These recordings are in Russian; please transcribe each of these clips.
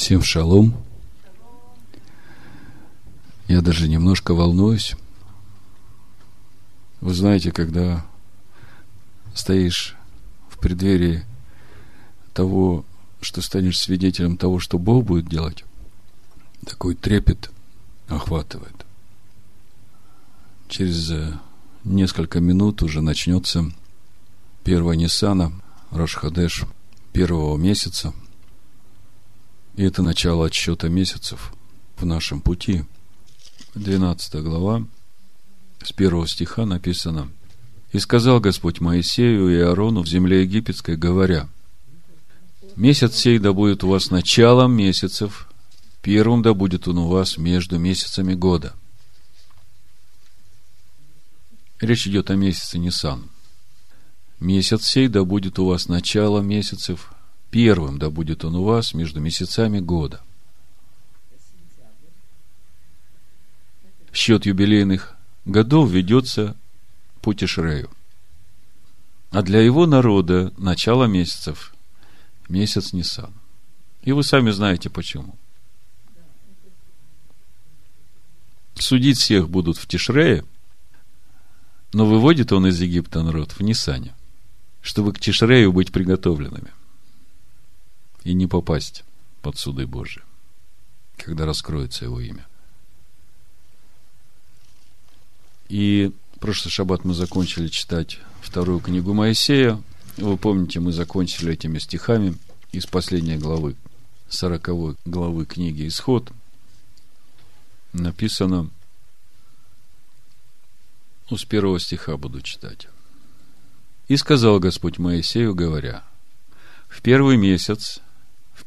Всем шалом. Я даже немножко волнуюсь. Вы знаете, когда стоишь в преддверии того, что станешь свидетелем того, что Бог будет делать, такой трепет охватывает. Через э, несколько минут уже начнется первая Ниссана, Рашхадеш первого месяца. И это начало отсчета месяцев в нашем пути. 12 глава, с первого стиха написано «И сказал Господь Моисею и Аарону в земле египетской, говоря, «Месяц сей да будет у вас началом месяцев, первым да будет он у вас между месяцами года». Речь идет о месяце Нисан. Месяц сей да будет у вас начало месяцев, первым да будет он у вас между месяцами года. Счет юбилейных годов ведется по Тишрею. А для его народа начало месяцев – месяц Нисан. И вы сами знаете почему. Судить всех будут в Тишрее, но выводит он из Египта народ в Нисане чтобы к Тишрею быть приготовленными и не попасть под суды Божии, когда раскроется его имя. И прошлый шаббат мы закончили читать вторую книгу Моисея. Вы помните, мы закончили этими стихами из последней главы, сороковой главы книги «Исход». Написано, ну, с первого стиха буду читать. И сказал Господь Моисею, говоря, в первый месяц,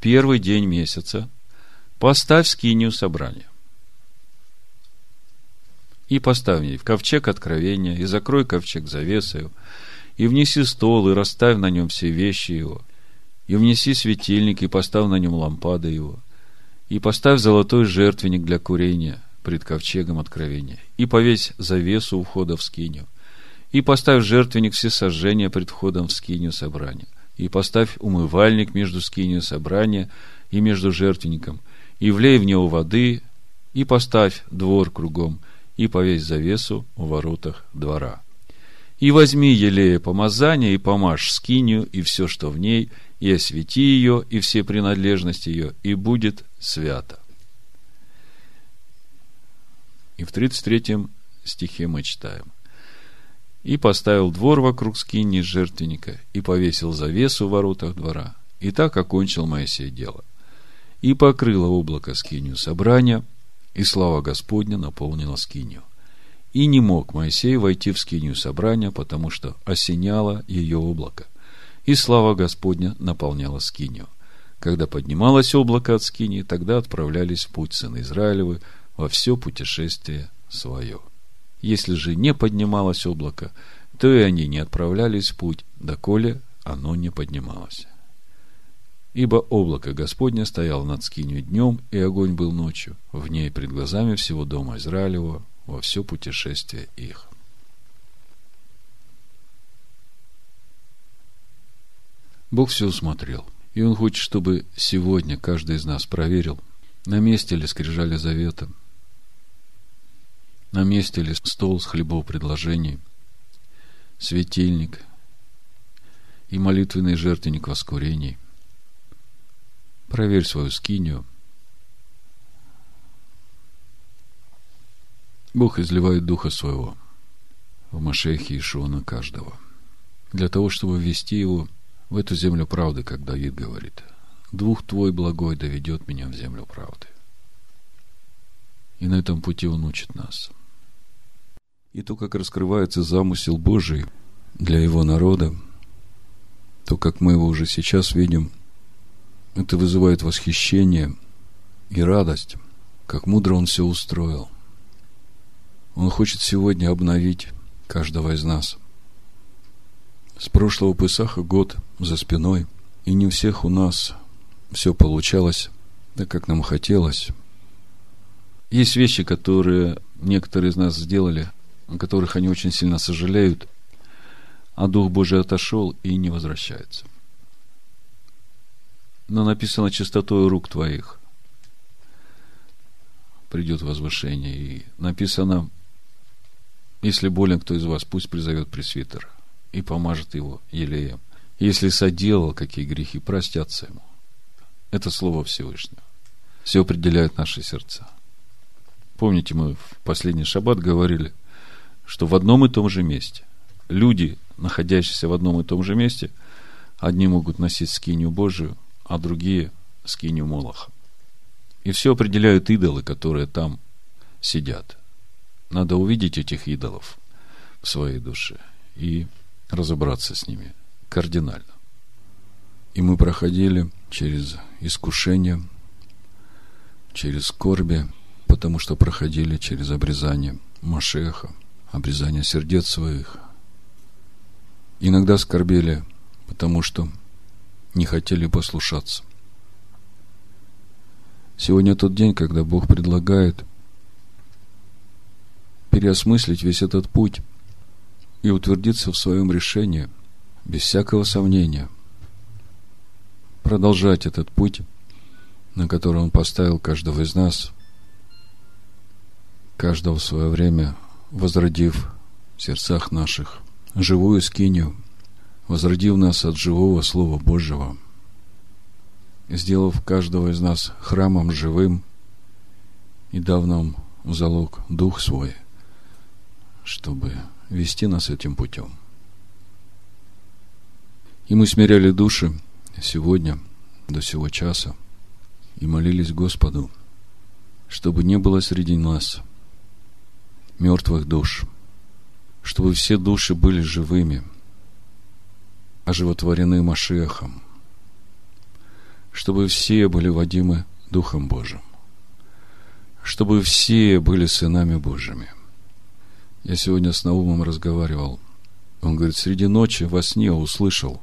первый день месяца, поставь скинию собрания. И поставь в ней в ковчег откровения, и закрой ковчег завесою, и внеси стол, и расставь на нем все вещи его, и внеси светильник, и поставь на нем лампады его, и поставь золотой жертвенник для курения пред ковчегом откровения, и повесь завесу у входа в скинию, и поставь жертвенник всесожжения пред входом в скинию собрания. И поставь умывальник между скинию собрания и между жертвенником. И влей в него воды, и поставь двор кругом, и повесь завесу у воротах двора. И возьми елея помазания, и помажь скинию, и все, что в ней, и освети ее, и все принадлежности ее, и будет свято. И в 33 стихе мы читаем – и поставил двор вокруг скини жертвенника, и повесил завесу в воротах двора. И так окончил Моисей дело. И покрыло облако скинию собрания, и слава Господня наполнила скинию. И не мог Моисей войти в скинию собрания, потому что осеняло ее облако. И слава Господня наполняла скинию. Когда поднималось облако от скинии, тогда отправлялись в путь сына Израилевы во все путешествие свое. Если же не поднималось облако, то и они не отправлялись в путь, доколе оно не поднималось. Ибо облако Господне стояло над скинью днем, и огонь был ночью, в ней пред глазами всего дома Израилева во все путешествие их. Бог все усмотрел, и Он хочет, чтобы сегодня каждый из нас проверил, на месте ли скрижали завета – на месте ли стол с хлебопредложений, светильник и молитвенный жертвенник воскурений. Проверь свою скинию. Бог изливает Духа Своего в Машехе Ишуа на каждого, для того, чтобы ввести его в эту землю правды, как Давид говорит. Двух Твой благой доведет меня в землю правды. И на этом пути Он учит нас – и то, как раскрывается замысел Божий для его народа, то, как мы его уже сейчас видим, это вызывает восхищение и радость, как мудро он все устроил. Он хочет сегодня обновить каждого из нас. С прошлого Песаха год за спиной, и не у всех у нас все получалось так, как нам хотелось. Есть вещи, которые некоторые из нас сделали – о которых они очень сильно сожалеют, а Дух Божий отошел и не возвращается. Но написано чистотой рук твоих придет возвышение. И написано, если болен кто из вас, пусть призовет пресвитера и помажет его елеем. Если соделал какие грехи, простятся ему. Это слово Всевышнего. Все определяет наши сердца. Помните, мы в последний шаббат говорили, что в одном и том же месте люди, находящиеся в одном и том же месте, одни могут носить скинию Божию, а другие скинию Молоха. И все определяют идолы, которые там сидят. Надо увидеть этих идолов в своей душе и разобраться с ними кардинально. И мы проходили через искушение, через скорби, потому что проходили через обрезание Машеха, обрезание сердец своих. Иногда скорбели, потому что не хотели послушаться. Сегодня тот день, когда Бог предлагает переосмыслить весь этот путь и утвердиться в своем решении, без всякого сомнения, продолжать этот путь, на который Он поставил каждого из нас, каждого в свое время возродив в сердцах наших живую скинию, возродив нас от живого Слова Божьего, сделав каждого из нас храмом живым и дав нам залог Дух Свой, чтобы вести нас этим путем. И мы смиряли души сегодня, до сего часа, и молились Господу, чтобы не было среди нас мертвых душ, чтобы все души были живыми, оживотворены Машехом, чтобы все были водимы Духом Божьим, чтобы все были сынами Божьими. Я сегодня с Наумом разговаривал. Он говорит, среди ночи во сне услышал,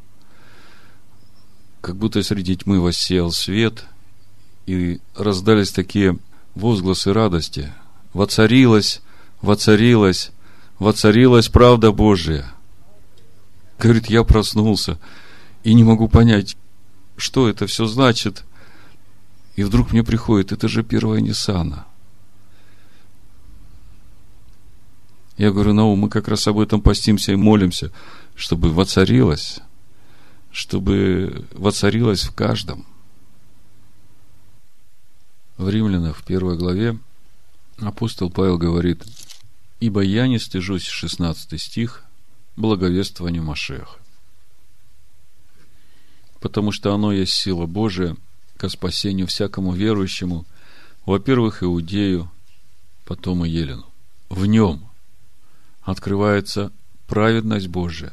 как будто среди тьмы воссеял свет, и раздались такие возгласы радости. Воцарилась, воцарилась, воцарилась правда Божия. Говорит, я проснулся и не могу понять, что это все значит. И вдруг мне приходит, это же первая Ниссана. Я говорю, ну, мы как раз об этом постимся и молимся, чтобы воцарилось, чтобы воцарилось в каждом. В Римлянах в первой главе апостол Павел говорит, «Ибо я не стыжусь, 16 стих, благовествованию Машеха потому что оно есть сила Божия ко спасению всякому верующему, во-первых, Иудею, потом и Елену. В нем открывается праведность Божия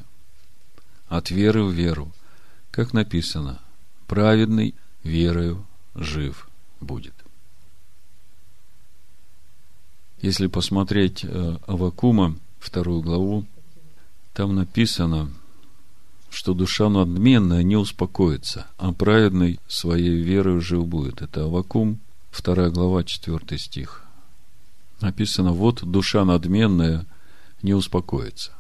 от веры в веру, как написано, праведный верою жив будет. Если посмотреть э, Авакума, вторую главу, там написано – что душа надменная не успокоится, а праведный своей верой жив будет. Это Авакум, 2 глава, 4 стих. Написано, вот душа надменная не успокоится,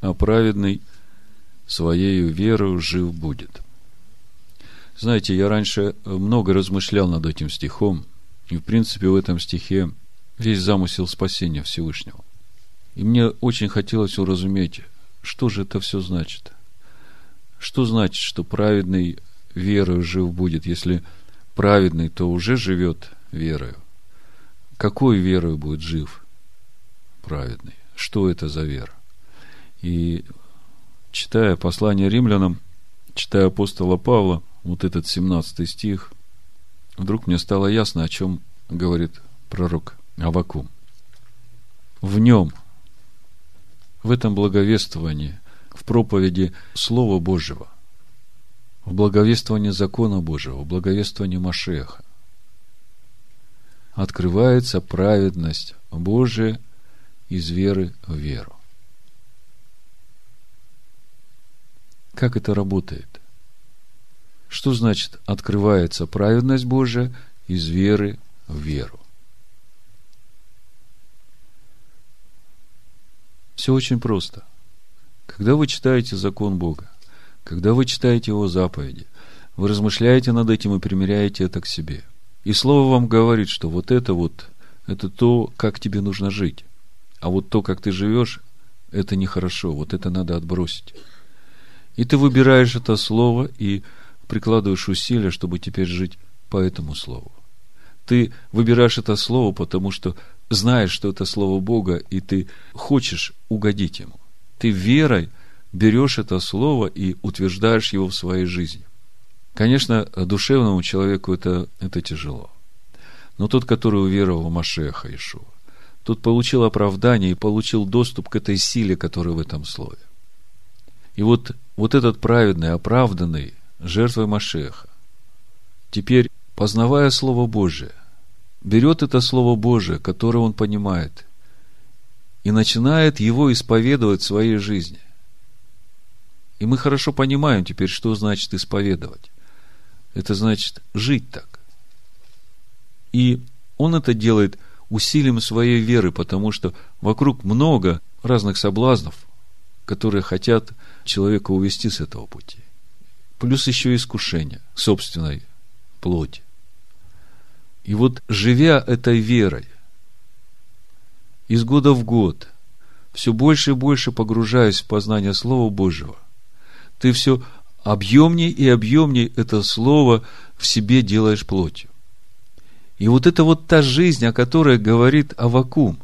а праведный своей верою жив будет. Знаете, я раньше много размышлял над этим стихом, и в принципе в этом стихе весь замысел спасения Всевышнего. И мне очень хотелось уразуметь, что же это все значит – что значит, что праведный верою жив будет, если праведный, то уже живет верою? Какой верою будет жив праведный? Что это за вера? И читая послание римлянам, читая апостола Павла, вот этот 17 стих, вдруг мне стало ясно, о чем говорит пророк Авакум. В нем, в этом благовествовании – в проповеди Слова Божьего, в благовествовании закона Божьего, в благовествовании Машеха. Открывается праведность Божия из веры в веру. Как это работает? Что значит открывается праведность Божия из веры в веру? Все очень просто. Когда вы читаете закон Бога, когда вы читаете Его заповеди, вы размышляете над этим и примеряете это к себе. И Слово вам говорит, что вот это вот это то, как тебе нужно жить. А вот то, как ты живешь, это нехорошо. Вот это надо отбросить. И ты выбираешь это слово и прикладываешь усилия, чтобы теперь жить по этому слову. Ты выбираешь это слово, потому что знаешь, что это слово Бога, и ты хочешь угодить ему. Ты верой берешь это слово и утверждаешь его в своей жизни. Конечно, душевному человеку это, это тяжело. Но тот, который уверовал в Машеха Ишуа, тот получил оправдание и получил доступ к этой силе, которая в этом слове. И вот, вот этот праведный, оправданный жертвой Машеха, теперь, познавая Слово Божие, берет это Слово Божие, которое он понимает, и начинает его исповедовать в своей жизни. И мы хорошо понимаем теперь, что значит исповедовать. Это значит жить так. И он это делает усилием своей веры, потому что вокруг много разных соблазнов, которые хотят человека увести с этого пути. Плюс еще искушение собственной плоти. И вот живя этой верой, из года в год, все больше и больше погружаясь в познание Слова Божьего, ты все объемней и объемней это Слово в себе делаешь плотью. И вот это вот та жизнь, о которой говорит Авакум.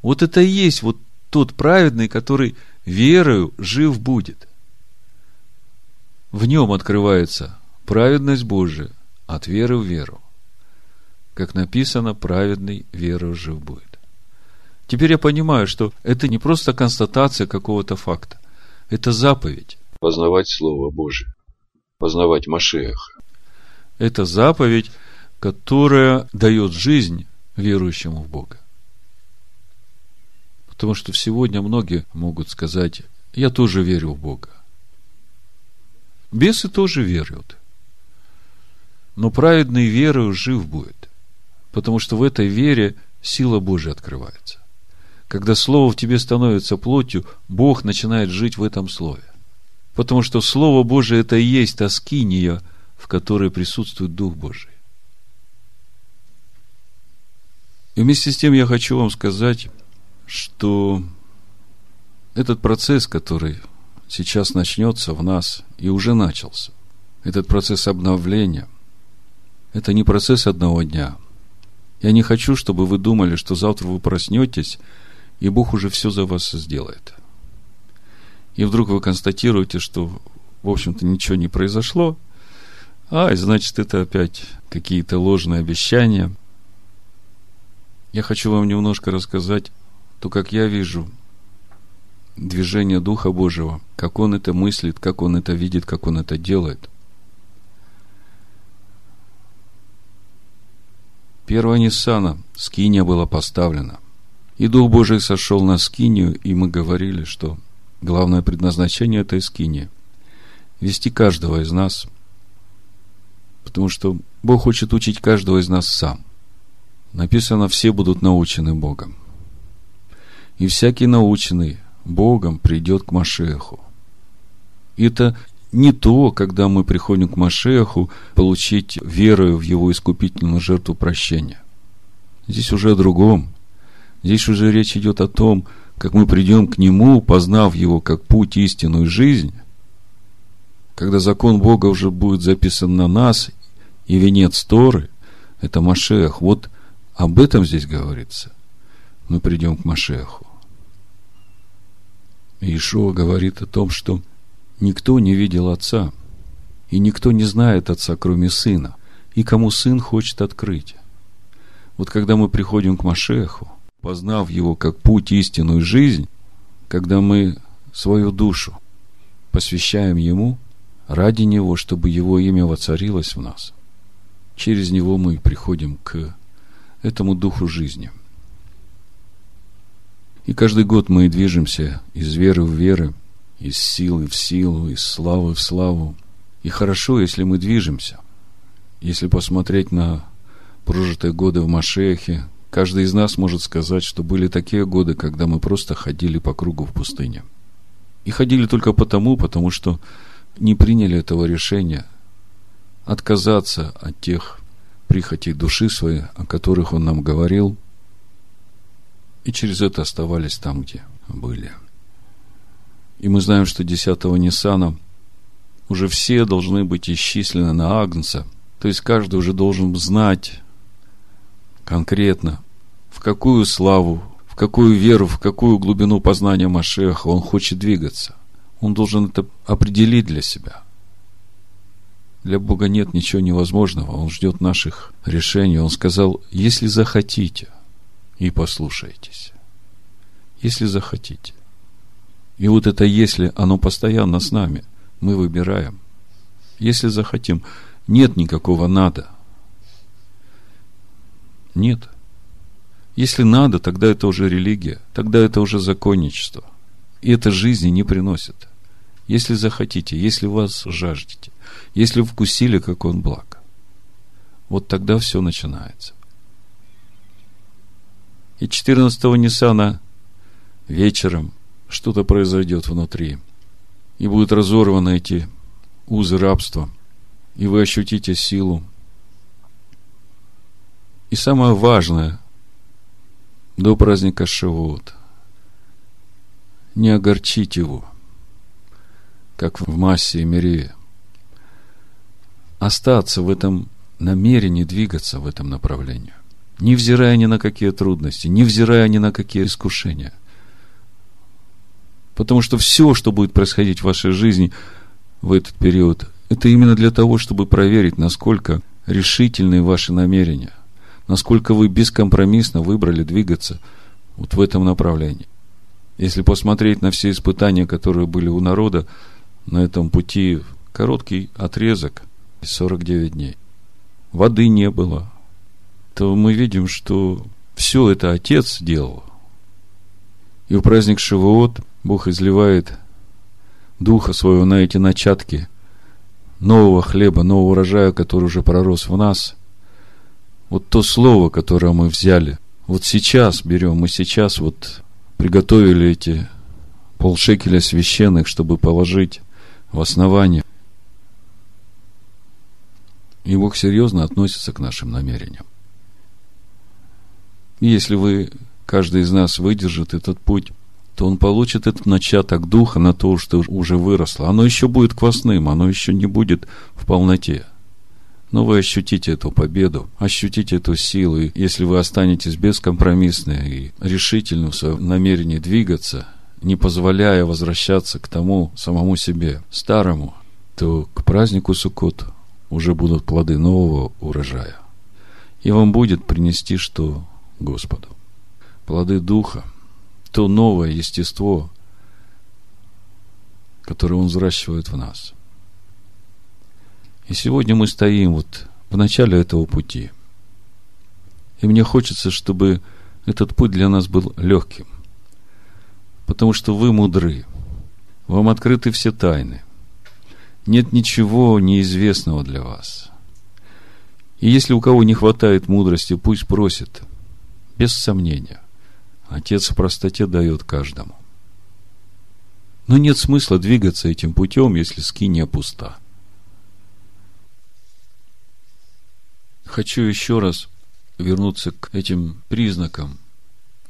Вот это и есть вот тот праведный, который верою жив будет. В нем открывается праведность Божия от веры в веру. Как написано, праведный верою жив будет. Теперь я понимаю, что это не просто констатация какого-то факта. Это заповедь. Познавать Слово Божие. Познавать Машеха. Это заповедь, которая дает жизнь верующему в Бога. Потому что сегодня многие могут сказать, я тоже верю в Бога. Бесы тоже верят. Но праведный верою жив будет. Потому что в этой вере сила Божия открывается. Когда Слово в тебе становится плотью, Бог начинает жить в этом Слове. Потому что Слово Божие – это и есть та скиния, в которой присутствует Дух Божий. И вместе с тем я хочу вам сказать, что этот процесс, который сейчас начнется в нас и уже начался, этот процесс обновления, это не процесс одного дня. Я не хочу, чтобы вы думали, что завтра вы проснетесь, и Бог уже все за вас сделает. И вдруг вы констатируете, что, в общем-то, ничего не произошло, а, значит, это опять какие-то ложные обещания – я хочу вам немножко рассказать то, как я вижу движение Духа Божьего, как Он это мыслит, как Он это видит, как Он это делает. Первая Ниссана, скиния была поставлена. И Дух Божий сошел на скинию, и мы говорили, что главное предназначение этой скинии – вести каждого из нас, потому что Бог хочет учить каждого из нас сам. Написано, все будут научены Богом. И всякий наученный Богом придет к Машеху. Это не то, когда мы приходим к Машеху, получить верою в его искупительную жертву прощения. Здесь уже о другом. Здесь уже речь идет о том, как мы придем к Нему, познав Его как путь, истину и жизнь, когда закон Бога уже будет записан на нас, и венец Торы – это Машех. Вот об этом здесь говорится. Мы придем к Машеху. Иешуа говорит о том, что никто не видел Отца, и никто не знает Отца, кроме Сына, и кому Сын хочет открыть. Вот когда мы приходим к Машеху, познав Его как путь, истину и жизнь, когда мы свою душу посвящаем Ему, ради Него, чтобы Его имя воцарилось в нас, через Него мы приходим к этому духу жизни. И каждый год мы движемся из веры в веры, из силы в силу, из славы в славу. И хорошо, если мы движемся. Если посмотреть на прожитые годы в Машехе, каждый из нас может сказать, что были такие годы, когда мы просто ходили по кругу в пустыне. И ходили только потому, потому что не приняли этого решения отказаться от тех прихотей души своей, о которых Он нам говорил, и через это оставались там, где были. И мы знаем, что 10-го Ниссана уже все должны быть исчислены на Агнца. То есть каждый уже должен знать конкретно, в какую славу, в какую веру, в какую глубину познания Машеха он хочет двигаться. Он должен это определить для себя. Для Бога нет ничего невозможного. Он ждет наших решений. Он сказал, если захотите, и послушайтесь. Если захотите. И вот это «если», оно постоянно с нами. Мы выбираем. Если захотим. Нет никакого «надо». Нет. Если надо, тогда это уже религия, тогда это уже законничество. И это жизни не приносит. Если захотите, если вас жаждете, если вкусили, как он благ, вот тогда все начинается. И 14-го Ниссана вечером что-то произойдет внутри. И будут разорваны эти узы рабства. И вы ощутите силу. И самое важное, до праздника Шивот, не огорчить его, как в массе и мире. Остаться в этом намерении, двигаться в этом направлении невзирая ни на какие трудности, невзирая ни на какие искушения. Потому что все, что будет происходить в вашей жизни в этот период, это именно для того, чтобы проверить, насколько решительны ваши намерения, насколько вы бескомпромиссно выбрали двигаться вот в этом направлении. Если посмотреть на все испытания, которые были у народа на этом пути, короткий отрезок, 49 дней. Воды не было, то мы видим, что все это Отец делал. И в праздник Шивоот Бог изливает Духа Своего на эти начатки нового хлеба, нового урожая, который уже пророс в нас. Вот то слово, которое мы взяли, вот сейчас берем, мы сейчас вот приготовили эти полшекеля священных, чтобы положить в основание. И Бог серьезно относится к нашим намерениям. Если вы, каждый из нас выдержит этот путь, то он получит этот начаток духа на то, что уже выросло. Оно еще будет квасным, оно еще не будет в полноте. Но вы ощутите эту победу, ощутите эту силу. И если вы останетесь бескомпромиссны и решительны в своем намерении двигаться, не позволяя возвращаться к тому самому себе, старому, то к празднику Суккот уже будут плоды нового урожая. И вам будет принести, что Господу. Плоды Духа, то новое естество, которое Он взращивает в нас. И сегодня мы стоим вот в начале этого пути. И мне хочется, чтобы этот путь для нас был легким. Потому что вы мудры. Вам открыты все тайны. Нет ничего неизвестного для вас. И если у кого не хватает мудрости, пусть просит – без сомнения. Отец в простоте дает каждому. Но нет смысла двигаться этим путем, если скиния пуста. Хочу еще раз вернуться к этим признакам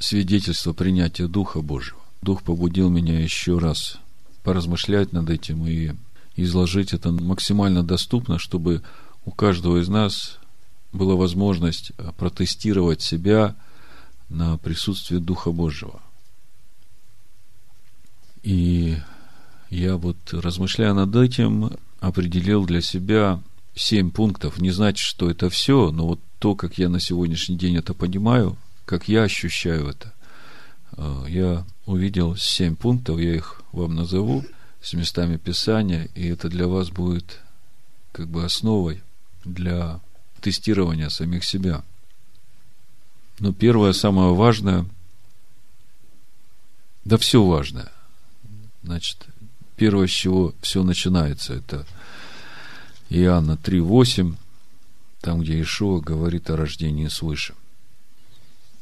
свидетельства принятия Духа Божьего. Дух побудил меня еще раз поразмышлять над этим и изложить это максимально доступно, чтобы у каждого из нас была возможность протестировать себя – на присутствие Духа Божьего. И я вот, размышляя над этим, определил для себя семь пунктов. Не значит, что это все, но вот то, как я на сегодняшний день это понимаю, как я ощущаю это, э, я увидел семь пунктов, я их вам назову с местами Писания, и это для вас будет как бы основой для тестирования самих себя – но первое, самое важное, да все важное. Значит, первое, с чего все начинается, это Иоанна 3.8, там, где Ишуа говорит о рождении свыше.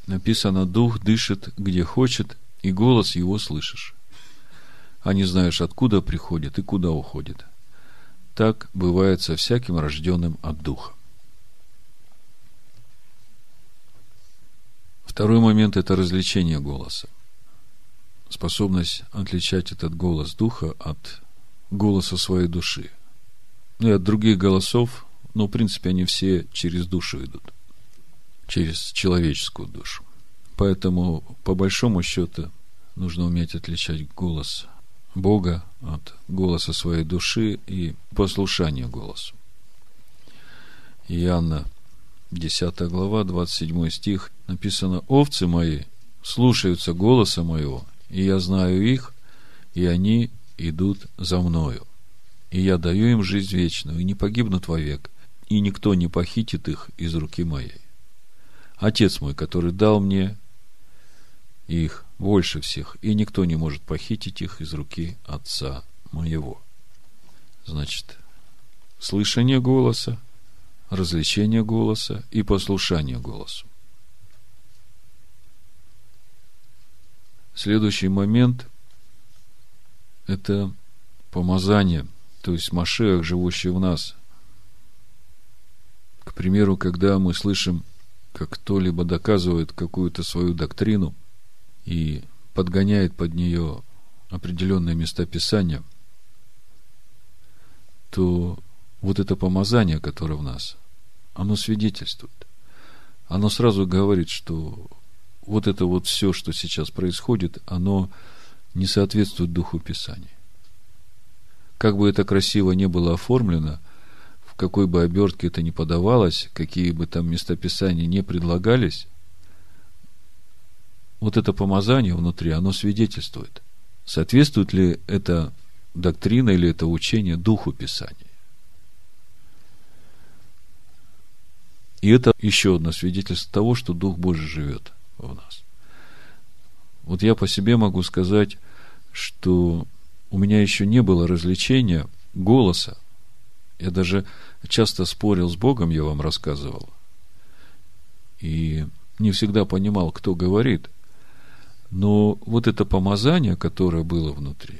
Написано, Дух дышит, где хочет, и голос его слышишь. А не знаешь, откуда приходит и куда уходит. Так бывает со всяким рожденным от Духа. Второй момент – это развлечение голоса. Способность отличать этот голос духа от голоса своей души. Ну и от других голосов, но в принципе они все через душу идут. Через человеческую душу. Поэтому, по большому счету, нужно уметь отличать голос Бога от голоса своей души и послушания голосу. Иоанна, 10 глава, 27 стих, написано, «Овцы мои слушаются голоса моего, и я знаю их, и они идут за мною. И я даю им жизнь вечную, и не погибнут вовек, и никто не похитит их из руки моей. Отец мой, который дал мне их больше всех, и никто не может похитить их из руки Отца моего. Значит, слышание голоса, развлечение голоса и послушание голосу. Следующий момент – это помазание, то есть Машех, живущий в нас. К примеру, когда мы слышим, как кто-либо доказывает какую-то свою доктрину и подгоняет под нее определенные места Писания, то вот это помазание, которое в нас, оно свидетельствует. Оно сразу говорит, что вот это вот все, что сейчас происходит, оно не соответствует Духу Писания. Как бы это красиво не было оформлено, в какой бы обертке это ни подавалось, какие бы там местописания не предлагались, вот это помазание внутри, оно свидетельствует, соответствует ли это доктрина или это учение Духу Писания. И это еще одно свидетельство того, что Дух Божий живет в нас. Вот я по себе могу сказать, что у меня еще не было развлечения голоса. Я даже часто спорил с Богом, я вам рассказывал. И не всегда понимал, кто говорит. Но вот это помазание, которое было внутри,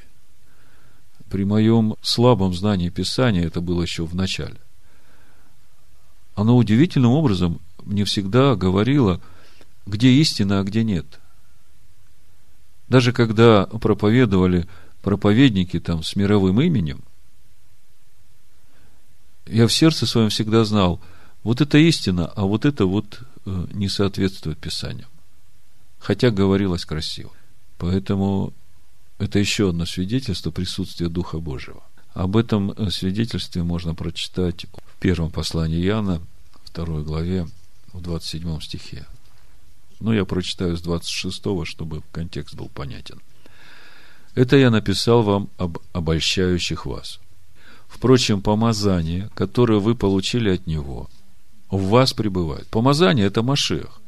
при моем слабом знании Писания, это было еще в начале, оно удивительным образом мне всегда говорило – где истина, а где нет. Даже когда проповедовали проповедники там с мировым именем, я в сердце своем всегда знал, вот это истина, а вот это вот э, не соответствует Писаниям. Хотя говорилось красиво. Поэтому это еще одно свидетельство присутствия Духа Божьего. Об этом э, свидетельстве можно прочитать первом послании Иоанна, второй главе, в 27 стихе. Но я прочитаю с 26, чтобы контекст был понятен. Это я написал вам об обольщающих вас. Впрочем, помазание, которое вы получили от Него, в вас пребывает. Помазание – это Машех.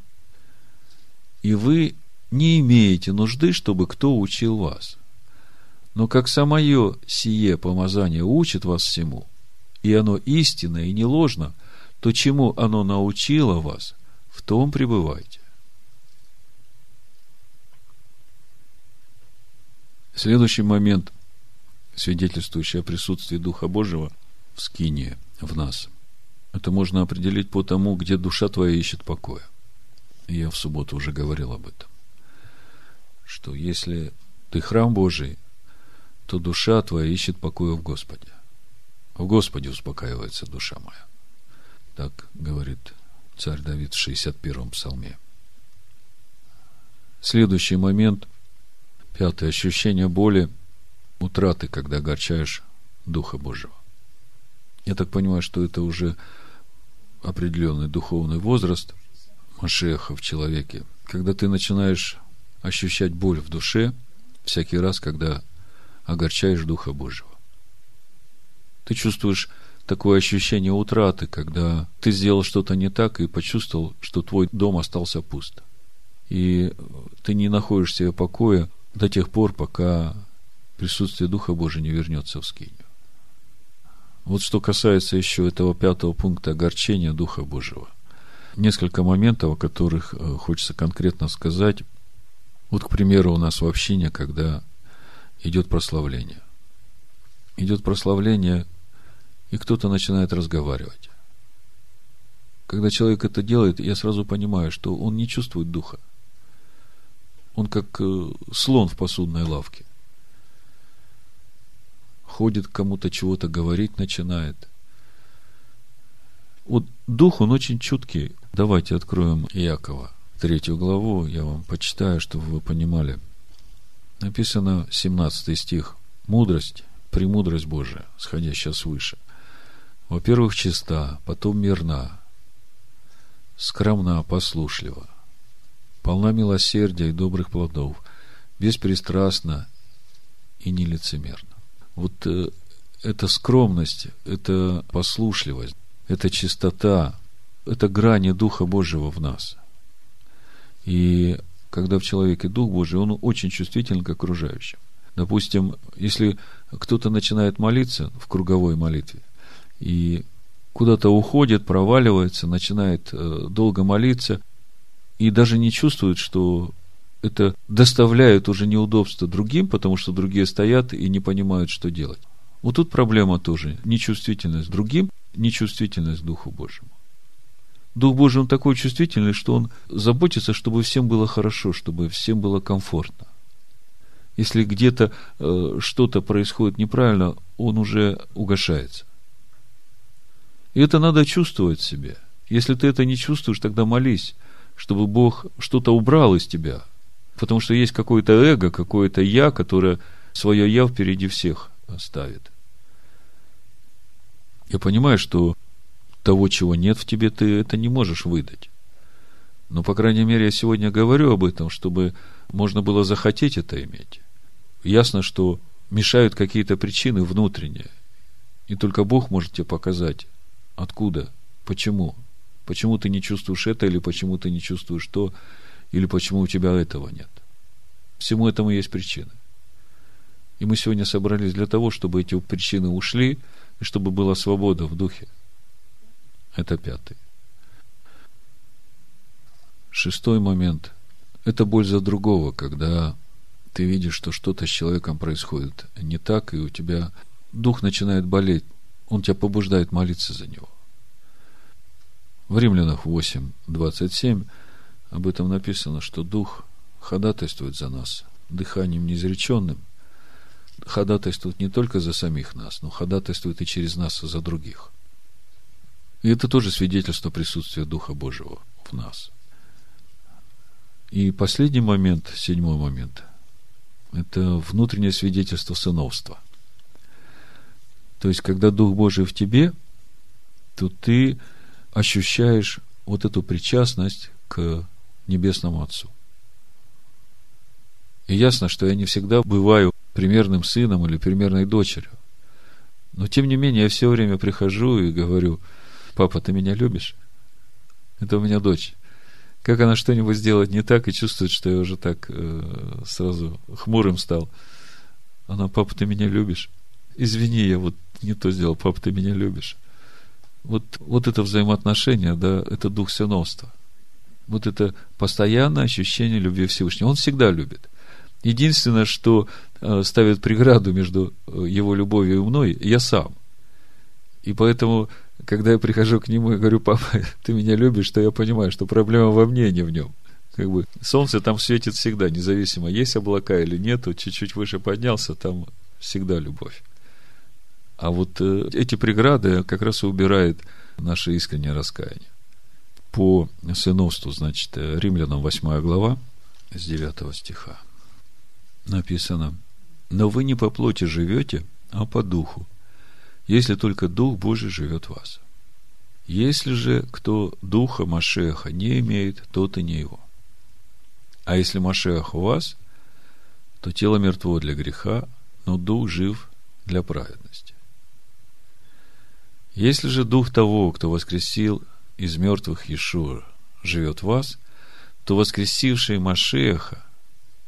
И вы не имеете нужды, чтобы кто учил вас. Но как самое сие помазание учит вас всему, и оно истинно и не ложно, то чему оно научило вас, в том пребывайте. Следующий момент, свидетельствующий о присутствии Духа Божьего в скине, в нас, это можно определить по тому, где душа твоя ищет покоя. Я в субботу уже говорил об этом. Что если ты храм Божий, то душа твоя ищет покоя в Господе. В Господе успокаивается душа моя. Так говорит царь Давид в 61-м псалме. Следующий момент – Пятое. Ощущение боли, утраты, когда огорчаешь Духа Божьего. Я так понимаю, что это уже определенный духовный возраст Машеха в человеке, когда ты начинаешь ощущать боль в душе всякий раз, когда огорчаешь Духа Божьего. Ты чувствуешь такое ощущение утраты, когда ты сделал что-то не так и почувствовал, что твой дом остался пуст. И ты не находишь себе покоя до тех пор, пока присутствие Духа Божия не вернется в скинию. Вот что касается еще этого пятого пункта огорчения Духа Божьего. Несколько моментов, о которых э, хочется конкретно сказать. Вот, к примеру, у нас в общине, когда идет прославление. Идет прославление, и кто-то начинает разговаривать. Когда человек это делает, я сразу понимаю, что он не чувствует Духа. Он как э, слон в посудной лавке. Ходит кому-то чего-то говорить начинает. Вот дух, он очень чуткий. Давайте откроем Якова, третью главу, я вам почитаю, чтобы вы понимали. Написано 17 стих. Мудрость, премудрость Божия, сходящая свыше. Во-первых, чиста, потом мирна, скромна, послушлива, полна милосердия и добрых плодов, беспристрастна и нелицемерна. Вот э, эта скромность, это послушливость, это чистота, это грани Духа Божьего в нас. И когда в человеке Дух Божий, он очень чувствителен к окружающим. Допустим, если кто-то начинает молиться в круговой молитве и куда-то уходит, проваливается, начинает э, долго молиться и даже не чувствует, что это доставляет уже неудобства другим, потому что другие стоят и не понимают, что делать. Вот тут проблема тоже. Нечувствительность другим, нечувствительность Духу Божьему. Дух Божий, он такой чувствительный, что он заботится, чтобы всем было хорошо, чтобы всем было комфортно. Если где-то э, что-то происходит неправильно, он уже угошается. И это надо чувствовать в себе. Если ты это не чувствуешь, тогда молись, чтобы Бог что-то убрал из тебя. Потому что есть какое-то эго, какое-то я, которое свое я впереди всех ставит. Я понимаю, что того, чего нет в тебе, ты это не можешь выдать. Но, по крайней мере, я сегодня говорю об этом, чтобы можно было захотеть это иметь. Ясно, что мешают какие-то причины внутренние. И только Бог может тебе показать, откуда, почему. Почему ты не чувствуешь это, или почему ты не чувствуешь то, или почему у тебя этого нет. Всему этому есть причины. И мы сегодня собрались для того, чтобы эти причины ушли, и чтобы была свобода в духе. Это пятый. Шестой момент – это боль за другого, когда ты видишь, что что-то с человеком происходит не так, и у тебя дух начинает болеть, он тебя побуждает молиться за него. В Римлянах 8, 27 об этом написано, что дух ходатайствует за нас дыханием неизреченным, ходатайствует не только за самих нас, но ходатайствует и через нас за других. И это тоже свидетельство присутствия Духа Божьего в нас. И последний момент, седьмой момент, это внутреннее свидетельство сыновства. То есть, когда Дух Божий в тебе, то ты ощущаешь вот эту причастность к Небесному Отцу. И ясно, что я не всегда бываю примерным сыном или примерной дочерью. Но, тем не менее, я все время прихожу и говорю, папа, ты меня любишь? Это у меня дочь как она что-нибудь сделает не так и чувствует, что я уже так э, сразу хмурым стал. Она, папа, ты меня любишь? Извини, я вот не то сделал, папа, ты меня любишь. Вот, вот это взаимоотношение, да, это дух сыновства. Вот это постоянное ощущение любви Всевышнего. Он всегда любит. Единственное, что э, ставит преграду между э, его любовью и мной, я сам. И поэтому когда я прихожу к нему и говорю, папа, ты меня любишь, то я понимаю, что проблема во мне, а не в нем. Как бы солнце там светит всегда, независимо, есть облака или нету, чуть-чуть выше поднялся, там всегда любовь. А вот э, эти преграды как раз и убирает наше искреннее раскаяние. По сыновству, значит, э, Римлянам 8 глава, с 9 стиха написано, «Но вы не по плоти живете, а по духу, если только Дух Божий живет в вас. Если же кто Духа Машеха не имеет, тот и не его. А если Машех у вас, то тело мертво для греха, но Дух жив для праведности. Если же Дух того, кто воскресил из мертвых Иешуа, живет в вас, то воскресивший Машеха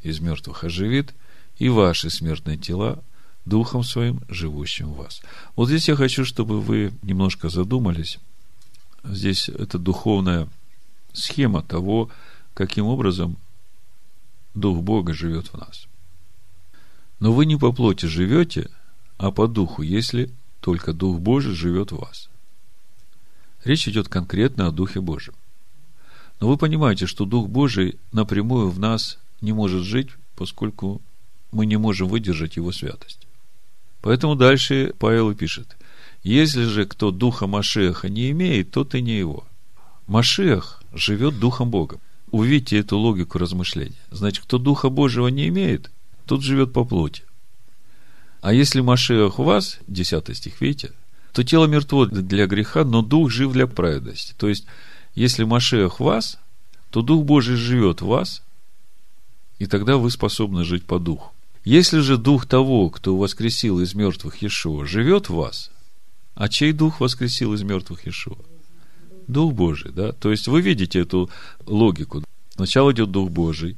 из мертвых оживит и ваши смертные тела Духом Своим, живущим в вас. Вот здесь я хочу, чтобы вы немножко задумались. Здесь это духовная схема того, каким образом Дух Бога живет в нас. Но вы не по плоти живете, а по духу, если только Дух Божий живет в вас. Речь идет конкретно о Духе Божьем. Но вы понимаете, что Дух Божий напрямую в нас не может жить, поскольку мы не можем выдержать его святость. Поэтому дальше Павел и пишет. Если же кто духа Машеха не имеет, то ты не его. Машех живет духом Бога. Увидите эту логику размышления. Значит, кто духа Божьего не имеет, тот живет по плоти. А если Машех у вас, 10 стих, видите, то тело мертво для греха, но дух жив для праведности. То есть, если Машех в вас, то Дух Божий живет в вас, и тогда вы способны жить по духу. Если же дух того, кто воскресил из мертвых Иешуа, живет в вас, а чей дух воскресил из мертвых Иешуа? Дух Божий, да? То есть вы видите эту логику. Сначала идет Дух Божий,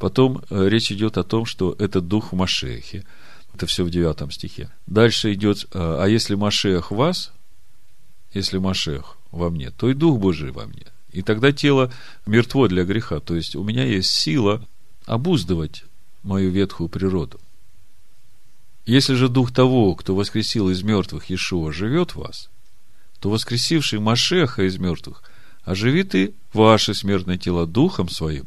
потом э, речь идет о том, что это Дух в Машехе. Это все в девятом стихе. Дальше идет, э, а если Машех в вас, если Машех во мне, то и Дух Божий во мне. И тогда тело мертво для греха. То есть у меня есть сила обуздывать мою ветхую природу. Если же дух того, кто воскресил из мертвых Иешуа, живет в вас, то воскресивший Машеха из мертвых оживит и ваши смертные тела духом своим,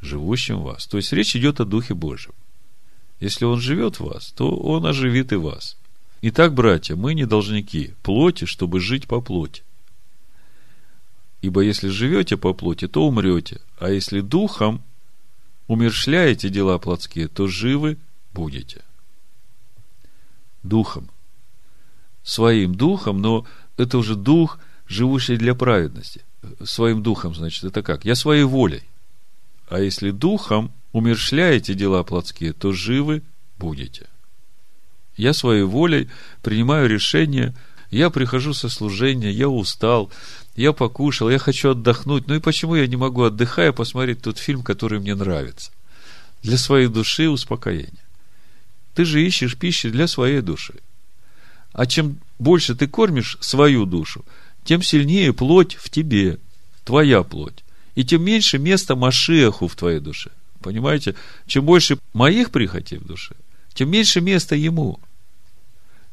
живущим в вас. То есть речь идет о Духе Божьем. Если он живет в вас, то он оживит и вас. Итак, братья, мы не должники плоти, чтобы жить по плоти. Ибо если живете по плоти, то умрете, а если духом, умершляете дела плотские, то живы будете. Духом. Своим духом, но это уже дух, живущий для праведности. Своим духом, значит, это как? Я своей волей. А если духом умершляете дела плотские, то живы будете. Я своей волей принимаю решение, я прихожу со служения, я устал, я покушал, я хочу отдохнуть. Ну и почему я не могу, отдыхая, посмотреть тот фильм, который мне нравится? Для своей души успокоения. Ты же ищешь пищи для своей души. А чем больше ты кормишь свою душу, тем сильнее плоть в тебе, твоя плоть. И тем меньше места Машеху в твоей душе. Понимаете? Чем больше моих прихотей в душе, тем меньше места ему.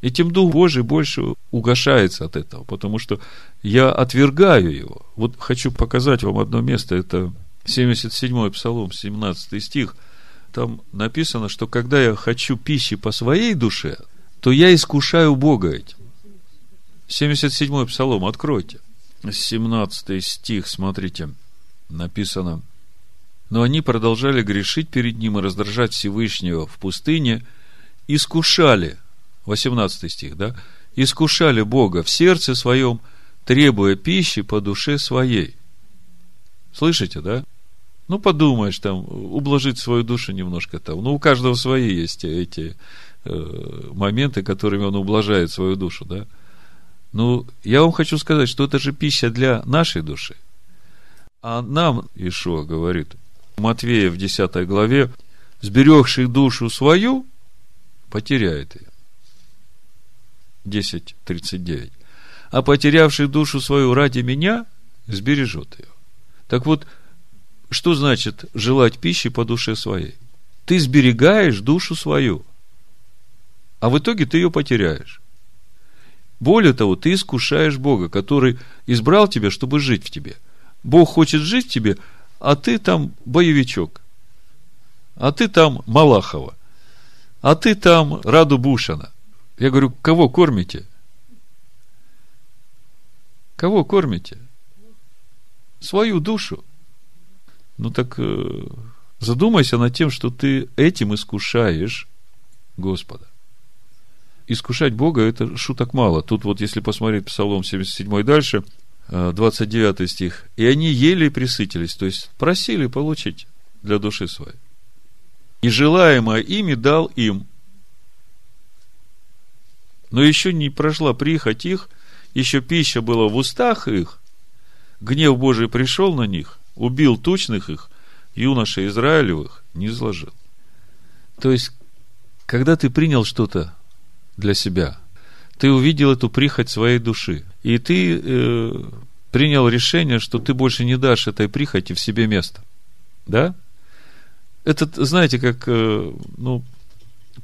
И тем Дух Божий больше угошается от этого, потому что я отвергаю его. Вот хочу показать вам одно место, это 77-й Псалом, 17 стих. Там написано, что когда я хочу пищи по своей душе, то я искушаю Бога этим. 77-й Псалом, откройте. 17 стих, смотрите, написано. Но они продолжали грешить перед ним и раздражать Всевышнего в пустыне, искушали – 18 стих, да? Искушали Бога в сердце своем, требуя пищи по душе своей. Слышите, да? Ну, подумаешь, там, ублажить свою душу немножко там. Ну, у каждого свои есть эти э, моменты, которыми он ублажает свою душу, да? Ну, я вам хочу сказать, что это же пища для нашей души. А нам, Ишуа говорит, Матвея в 10 главе, сберегший душу свою, потеряет ее. 10.39. А потерявший душу свою ради меня, сбережет ее. Так вот, что значит желать пищи по душе своей? Ты сберегаешь душу свою, а в итоге ты ее потеряешь. Более того, ты искушаешь Бога, который избрал тебя, чтобы жить в тебе. Бог хочет жить в тебе, а ты там боевичок. А ты там Малахова. А ты там Раду Бушана. Я говорю, кого кормите? Кого кормите? Свою душу. Ну так э, задумайся над тем, что ты этим искушаешь Господа. Искушать Бога это шуток мало. Тут вот если посмотреть Псалом 77 дальше, 29 э, стих. И они ели и присытились, то есть просили получить для души своей. И желаемое ими дал им, но еще не прошла прихоть их, еще пища была в устах их, гнев Божий пришел на них, убил тучных их, юношей Израилевых не изложил. То есть, когда ты принял что-то для себя, ты увидел эту прихоть своей души, и ты э, принял решение, что ты больше не дашь этой прихоти в себе место. Да? Это, знаете, как, э, ну,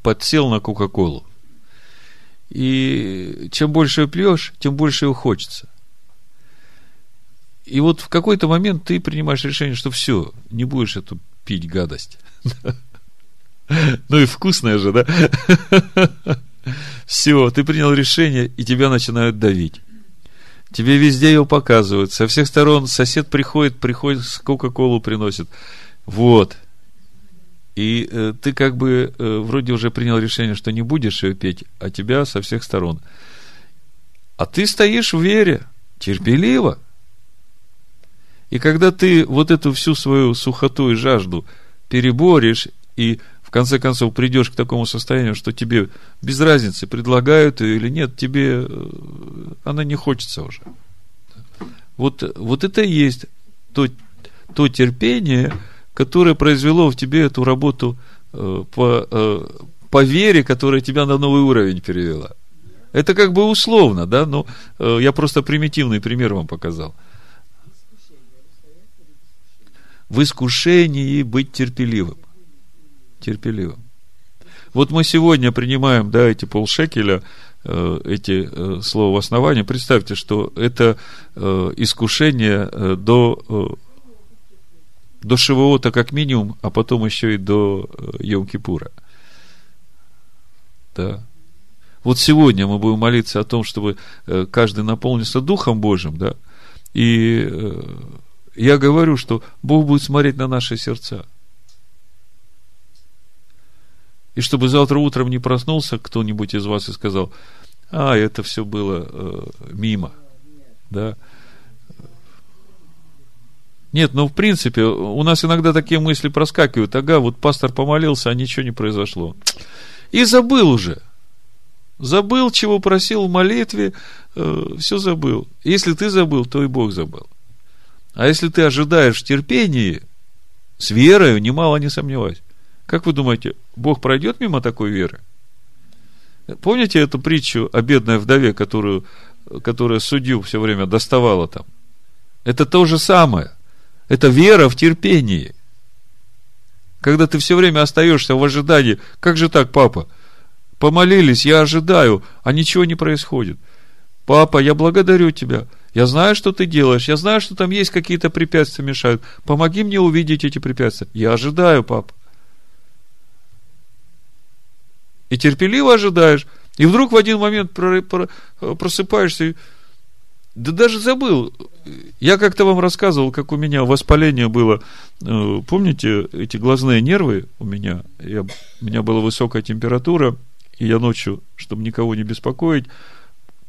подсел на Кока-Колу. И чем больше пьешь, тем больше его хочется. И вот в какой-то момент ты принимаешь решение, что все, не будешь эту пить гадость. Ну и вкусная же, да? Все, ты принял решение, и тебя начинают давить. Тебе везде ее показывают. Со всех сторон сосед приходит, приходит, Кока-Колу приносит. Вот. И э, ты как бы э, вроде уже принял решение, что не будешь ее петь, а тебя со всех сторон. А ты стоишь в вере, терпеливо. И когда ты вот эту всю свою сухоту и жажду переборешь и в конце концов придешь к такому состоянию, что тебе без разницы, предлагают ее или нет, тебе э, она не хочется уже. Вот, вот это и есть то, то терпение, которое произвело в тебе эту работу э, по, э, по вере, которая тебя на новый уровень перевела. Это как бы условно, да, но э, я просто примитивный пример вам показал. В искушении быть терпеливым терпеливым. Вот мы сегодня принимаем, да, эти полшекеля, эти слова в основании. Представьте, что это искушение до, до Шивоота как минимум, а потом еще и до э, Йом-Кипура. Да. Вот сегодня мы будем молиться о том, чтобы э, каждый наполнился Духом Божьим, да, и э, я говорю, что Бог будет смотреть на наши сердца – и чтобы завтра утром не проснулся кто-нибудь из вас и сказал, а, это все было э, мимо. Да? Нет, ну, в принципе, у нас иногда такие мысли проскакивают. Ага, вот пастор помолился, а ничего не произошло. И забыл уже. Забыл, чего просил в молитве, э, все забыл. Если ты забыл, то и Бог забыл. А если ты ожидаешь терпения, с верой, немало не сомневайся, как вы думаете, Бог пройдет мимо такой веры? Помните эту притчу о бедной вдове, которую, которая судью все время доставала там? Это то же самое. Это вера в терпении. Когда ты все время остаешься в ожидании, как же так, папа? Помолились, я ожидаю, а ничего не происходит. Папа, я благодарю тебя. Я знаю, что ты делаешь. Я знаю, что там есть какие-то препятствия мешают. Помоги мне увидеть эти препятствия. Я ожидаю, папа. и терпеливо ожидаешь, и вдруг в один момент просыпаешься да даже забыл. Я как-то вам рассказывал, как у меня воспаление было. Э, помните эти глазные нервы у меня? Я, у меня была высокая температура, и я ночью, чтобы никого не беспокоить,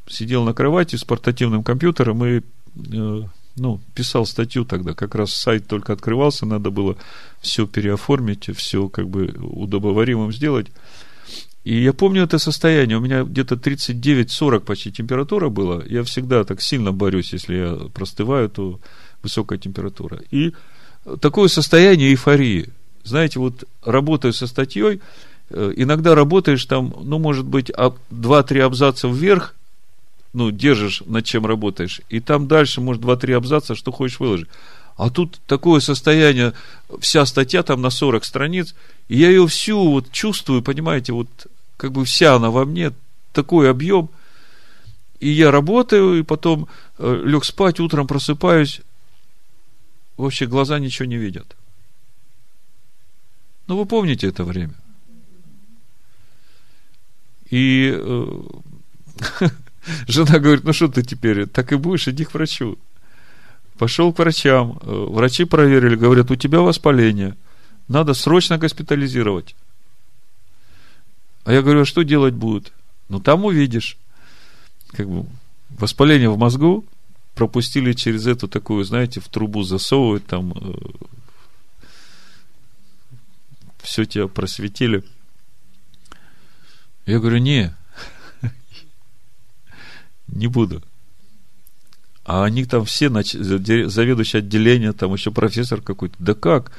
сидел на кровати с портативным компьютером и э, ну, писал статью тогда. Как раз сайт только открывался, надо было все переоформить, все как бы удобоваримым сделать. И я помню это состояние. У меня где-то 39-40 почти температура была. Я всегда так сильно борюсь, если я простываю, то высокая температура. И такое состояние эйфории. Знаете, вот работаю со статьей, э, иногда работаешь там, ну, может быть, 2-3 абзаца вверх, ну, держишь, над чем работаешь, и там дальше, может, 2-3 абзаца, что хочешь выложить. А тут такое состояние, вся статья там на 40 страниц, и я ее всю вот чувствую, понимаете, вот как бы вся она во мне, такой объем. И я работаю, и потом э, лег спать, утром просыпаюсь, вообще глаза ничего не видят. Ну, вы помните это время. И э, жена говорит, ну что ты теперь, так и будешь, иди к врачу. Пошел к врачам, э, врачи проверили, говорят, у тебя воспаление, надо срочно госпитализировать. А я говорю, а что делать будут? Ну, там увидишь. Как бы воспаление в мозгу пропустили через эту такую, знаете, в трубу засовывают, там э, все тебя просветили. Я говорю, не, не буду. А они там все, заведующий отделения, там еще профессор какой-то. Да как?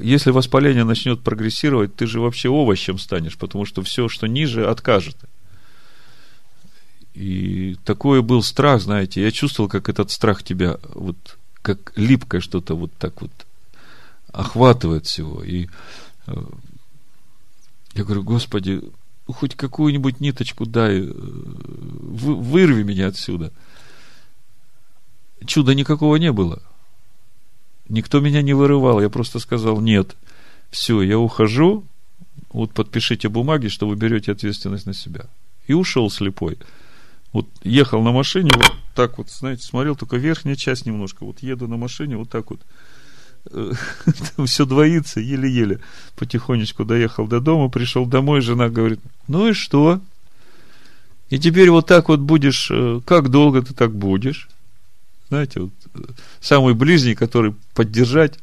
если воспаление начнет прогрессировать, ты же вообще овощем станешь, потому что все, что ниже, откажет. И такой был страх, знаете, я чувствовал, как этот страх тебя, вот, как липкое что-то вот так вот охватывает всего. И э, я говорю, Господи, хоть какую-нибудь ниточку дай, э, вырви меня отсюда. Чуда никакого не было. Никто меня не вырывал, я просто сказал нет. Все, я ухожу, вот подпишите бумаги, что вы берете ответственность на себя. И ушел слепой. Вот ехал на машине, вот так вот, знаете, смотрел, только верхняя часть немножко. Вот еду на машине, вот так вот. Там все двоится, еле-еле. Потихонечку доехал до дома, пришел домой, жена говорит, ну и что? И теперь вот так вот будешь, э, как долго ты так будешь? Знаете, вот э, самый ближний, который поддержать,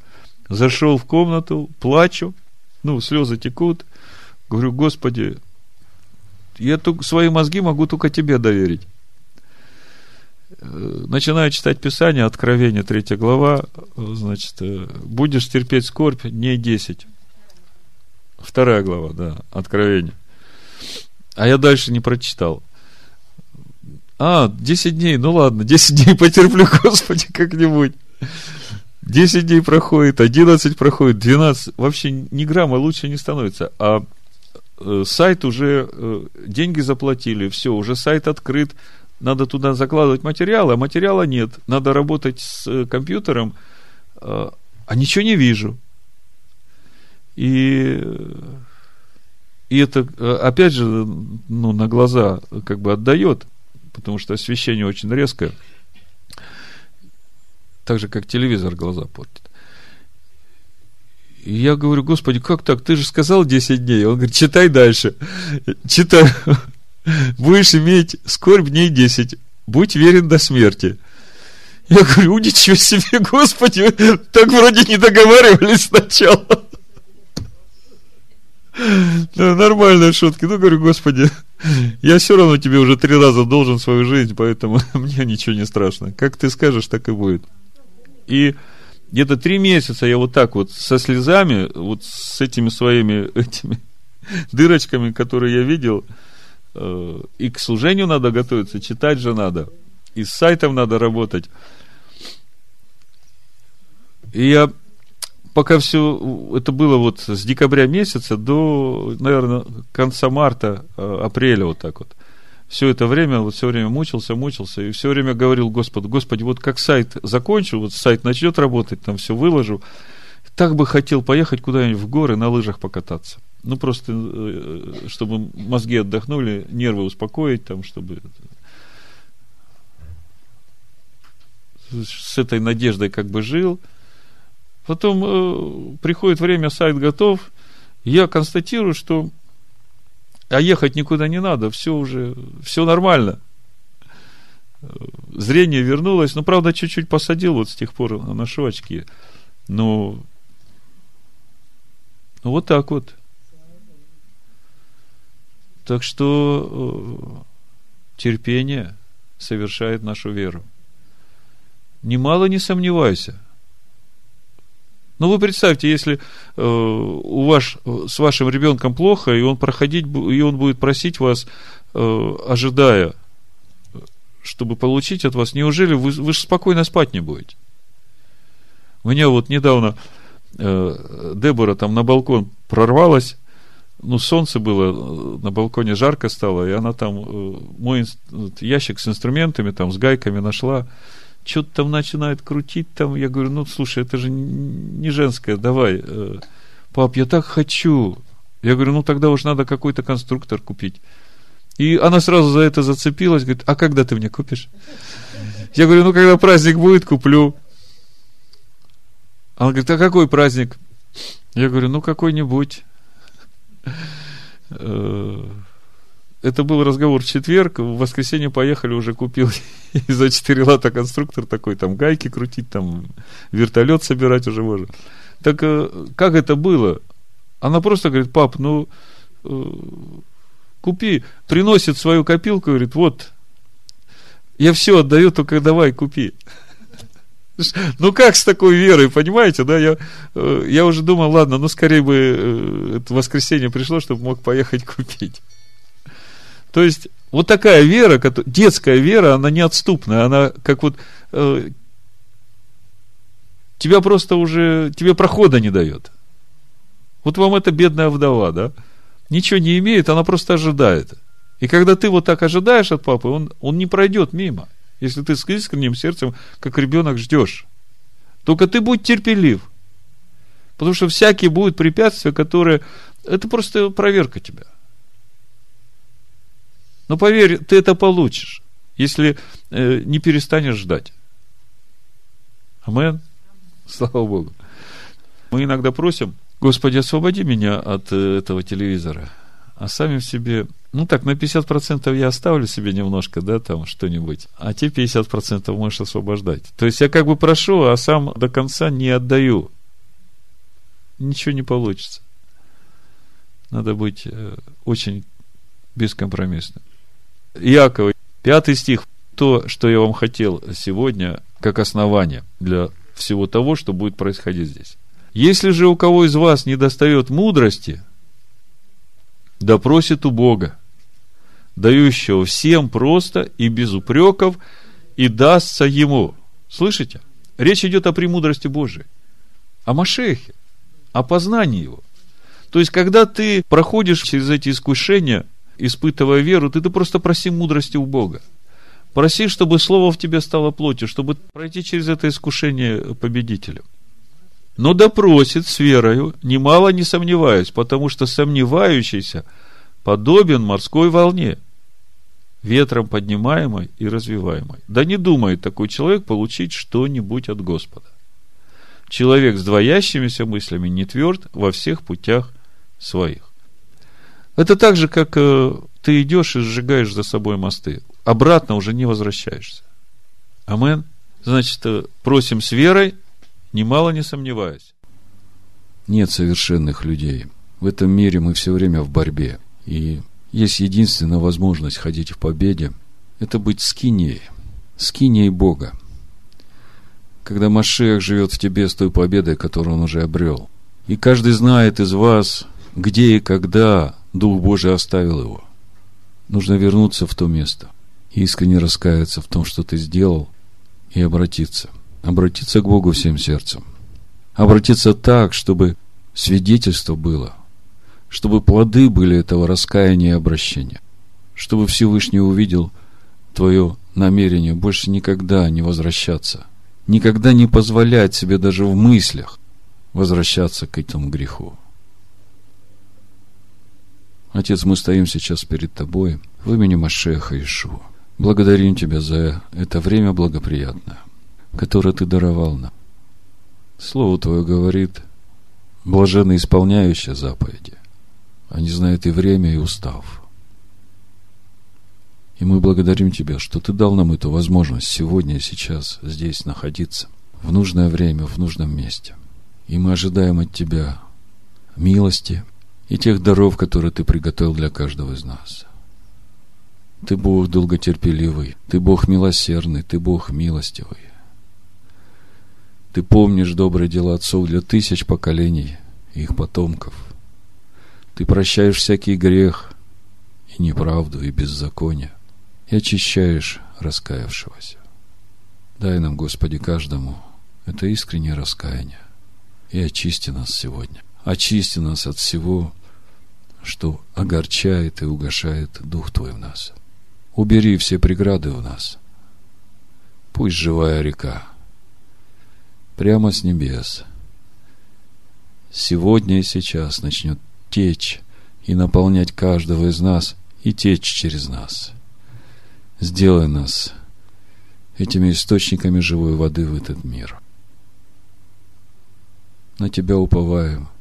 зашел в комнату, плачу, ну, слезы текут. Говорю, Господи, я только, свои мозги могу только тебе доверить. Э, начинаю читать Писание, Откровение, 3 глава, значит, э, будешь терпеть скорбь дней 10. Вторая глава, да, Откровение. А я дальше не прочитал. А, 10 дней, ну ладно, 10 дней потерплю, Господи, как-нибудь. 10 дней проходит, 11 проходит, 12. Вообще ни грамма лучше не становится. А э, сайт уже, э, деньги заплатили, все, уже сайт открыт, надо туда закладывать материалы, а материала нет. Надо работать с э, компьютером, а ничего не вижу. И, и это, опять же, ну, на глаза как бы отдает, потому что освещение очень резкое – так же, как телевизор глаза портит. И я говорю, Господи, как так? Ты же сказал 10 дней. Он говорит, читай дальше. Читай. Будешь иметь скорбь дней 10. Будь верен до смерти. Я говорю, ничего себе, Господи, так вроде не договаривались сначала. Да, нормальные шутки. Ну, говорю, Господи, я все равно тебе уже три раза должен свою жизнь, поэтому мне ничего не страшно. Как ты скажешь, так и будет. И где-то три месяца я вот так вот со слезами, вот с этими своими этими дырочками, которые я видел, э, и к служению надо готовиться, читать же надо, и с сайтом надо работать. И я пока все, это было вот с декабря месяца до, наверное, конца марта, э, апреля вот так вот все это время, вот все время мучился, мучился, и все время говорил Господу, Господи, вот как сайт закончу, вот сайт начнет работать, там все выложу, так бы хотел поехать куда-нибудь в горы на лыжах покататься. Ну, просто, э, чтобы мозги отдохнули, нервы успокоить, там, чтобы с этой надеждой как бы жил. Потом э, приходит время, сайт готов, я констатирую, что а ехать никуда не надо, все уже, все нормально. Зрение вернулось, ну, правда, чуть-чуть посадил вот с тех пор, ношу очки. Но, ну, вот так вот. Так что э, терпение совершает нашу веру. Немало не сомневайся – ну, вы представьте, если э, у вас с вашим ребенком плохо, и он проходить, и он будет просить вас, э, ожидая, чтобы получить от вас, неужели вы, вы же спокойно спать не будете? У меня вот недавно э, Дебора там на балкон прорвалась, ну, солнце было, на балконе жарко стало, и она там э, мой ящик с инструментами, там, с гайками нашла, что-то там начинает крутить, там, я говорю, ну, слушай, это же не женское, давай, э, пап, я так хочу. Я говорю, ну, тогда уж надо какой-то конструктор купить. И она сразу за это зацепилась, говорит, а когда ты мне купишь? Я говорю, ну, когда праздник будет, куплю. Она говорит, а какой праздник? Я говорю, ну, какой-нибудь. Это был разговор в четверг, в воскресенье поехали, уже купил за 4 лата конструктор такой, там гайки крутить, там вертолет собирать уже можно. Так э, как это было? Она просто говорит, пап, ну, э, купи, приносит свою копилку, говорит, вот, я все отдаю, только давай, купи. Ну как с такой верой, понимаете, да? Я, э, я уже думал, ладно, ну скорее бы это воскресенье пришло, чтобы мог поехать купить. То есть, вот такая вера, детская вера, она неотступная, она как вот э, тебя просто уже, тебе прохода не дает. Вот вам эта бедная вдова, да? Ничего не имеет, она просто ожидает. И когда ты вот так ожидаешь от папы, он, он не пройдет мимо. Если ты с искренним сердцем, как ребенок, ждешь. Только ты будь терпелив. Потому что всякие будут препятствия, которые... Это просто проверка тебя. Но поверь, ты это получишь, если э, не перестанешь ждать. Амен. Слава Богу. Мы иногда просим, Господи, освободи меня от э, этого телевизора. А сами в себе, ну так, на 50% я оставлю себе немножко, да, там что-нибудь, а те 50% можешь освобождать. То есть я как бы прошу, а сам до конца не отдаю. Ничего не получится. Надо быть э, очень бескомпромиссным. Иакова, пятый стих, то, что я вам хотел сегодня, как основание для всего того, что будет происходить здесь. Если же у кого из вас не достает мудрости, да просит у Бога, дающего всем просто и без упреков, и дастся ему. Слышите? Речь идет о премудрости Божией, о Машехе, о познании его. То есть, когда ты проходишь через эти искушения, испытывая веру, ты, ты просто проси мудрости у Бога. Проси, чтобы Слово в тебе стало плотью, чтобы пройти через это искушение победителем. Но допросит с верою, немало не сомневаюсь, потому что сомневающийся подобен морской волне, ветром поднимаемой и развиваемой. Да не думает такой человек получить что-нибудь от Господа. Человек с двоящимися мыслями не тверд во всех путях своих. Это так же, как э, ты идешь и сжигаешь за собой мосты. Обратно уже не возвращаешься. Амен. Значит, э, просим с верой, немало не сомневаясь. Нет совершенных людей. В этом мире мы все время в борьбе. И есть единственная возможность ходить в победе – это быть скиней, скиней Бога. Когда Машех живет в тебе с той победой, которую он уже обрел. И каждый знает из вас, где и когда Дух Божий оставил его. Нужно вернуться в то место, искренне раскаяться в том, что ты сделал, и обратиться. Обратиться к Богу всем сердцем. Обратиться так, чтобы свидетельство было, чтобы плоды были этого раскаяния и обращения, чтобы Всевышний увидел твое намерение больше никогда не возвращаться, никогда не позволять себе даже в мыслях возвращаться к этому греху. Отец, мы стоим сейчас перед Тобой в имени Машеха Ишуа. Благодарим Тебя за это время благоприятное, которое Ты даровал нам. Слово Твое говорит, блаженно исполняющие заповеди. Они знают и время, и устав. И мы благодарим Тебя, что Ты дал нам эту возможность сегодня и сейчас здесь находиться, в нужное время, в нужном месте. И мы ожидаем от Тебя милости – и тех даров, которые Ты приготовил для каждого из нас. Ты Бог долготерпеливый, Ты Бог милосердный, Ты Бог милостивый. Ты помнишь добрые дела отцов для тысяч поколений и их потомков. Ты прощаешь всякий грех и неправду, и беззаконие, и очищаешь раскаявшегося. Дай нам, Господи, каждому это искреннее раскаяние и очисти нас сегодня. Очисти нас от всего, что огорчает и угошает Дух Твой в нас. Убери все преграды в нас. Пусть живая река прямо с небес сегодня и сейчас начнет течь и наполнять каждого из нас и течь через нас. Сделай нас этими источниками живой воды в этот мир. На Тебя уповаем –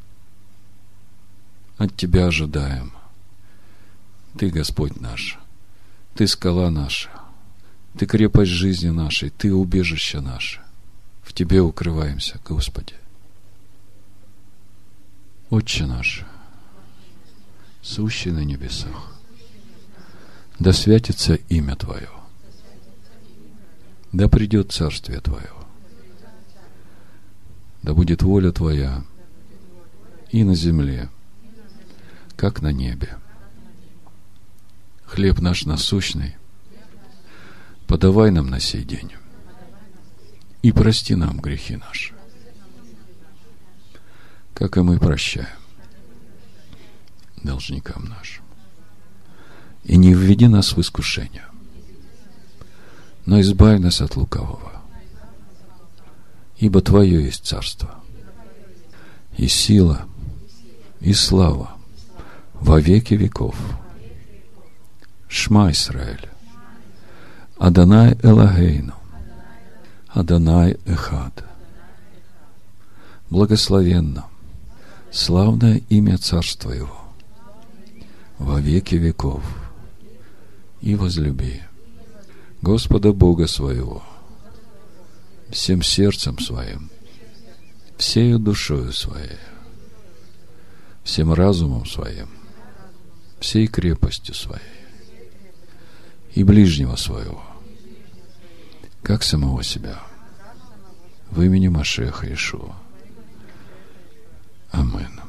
от Тебя ожидаем. Ты, Господь наш, Ты скала наша, Ты крепость жизни нашей, Ты убежище наше. В Тебе укрываемся, Господи. Отче наш, сущий на небесах, да святится имя Твое, да придет Царствие Твое, да будет воля Твоя и на земле, как на небе. Хлеб наш насущный подавай нам на сей день и прости нам грехи наши, как и мы прощаем должникам нашим. И не введи нас в искушение, но избавь нас от лукавого, ибо Твое есть царство, и сила, и слава во веки веков. Шма Исраэль. Адонай Элагейну. Адонай Эхад. Благословенно, славное имя Царства Его во веки веков. И возлюби Господа Бога своего всем сердцем своим, всею душою своей, всем разумом своим, всей крепостью своей и ближнего своего, как самого себя, в имени Машеха Ишуа. Амин.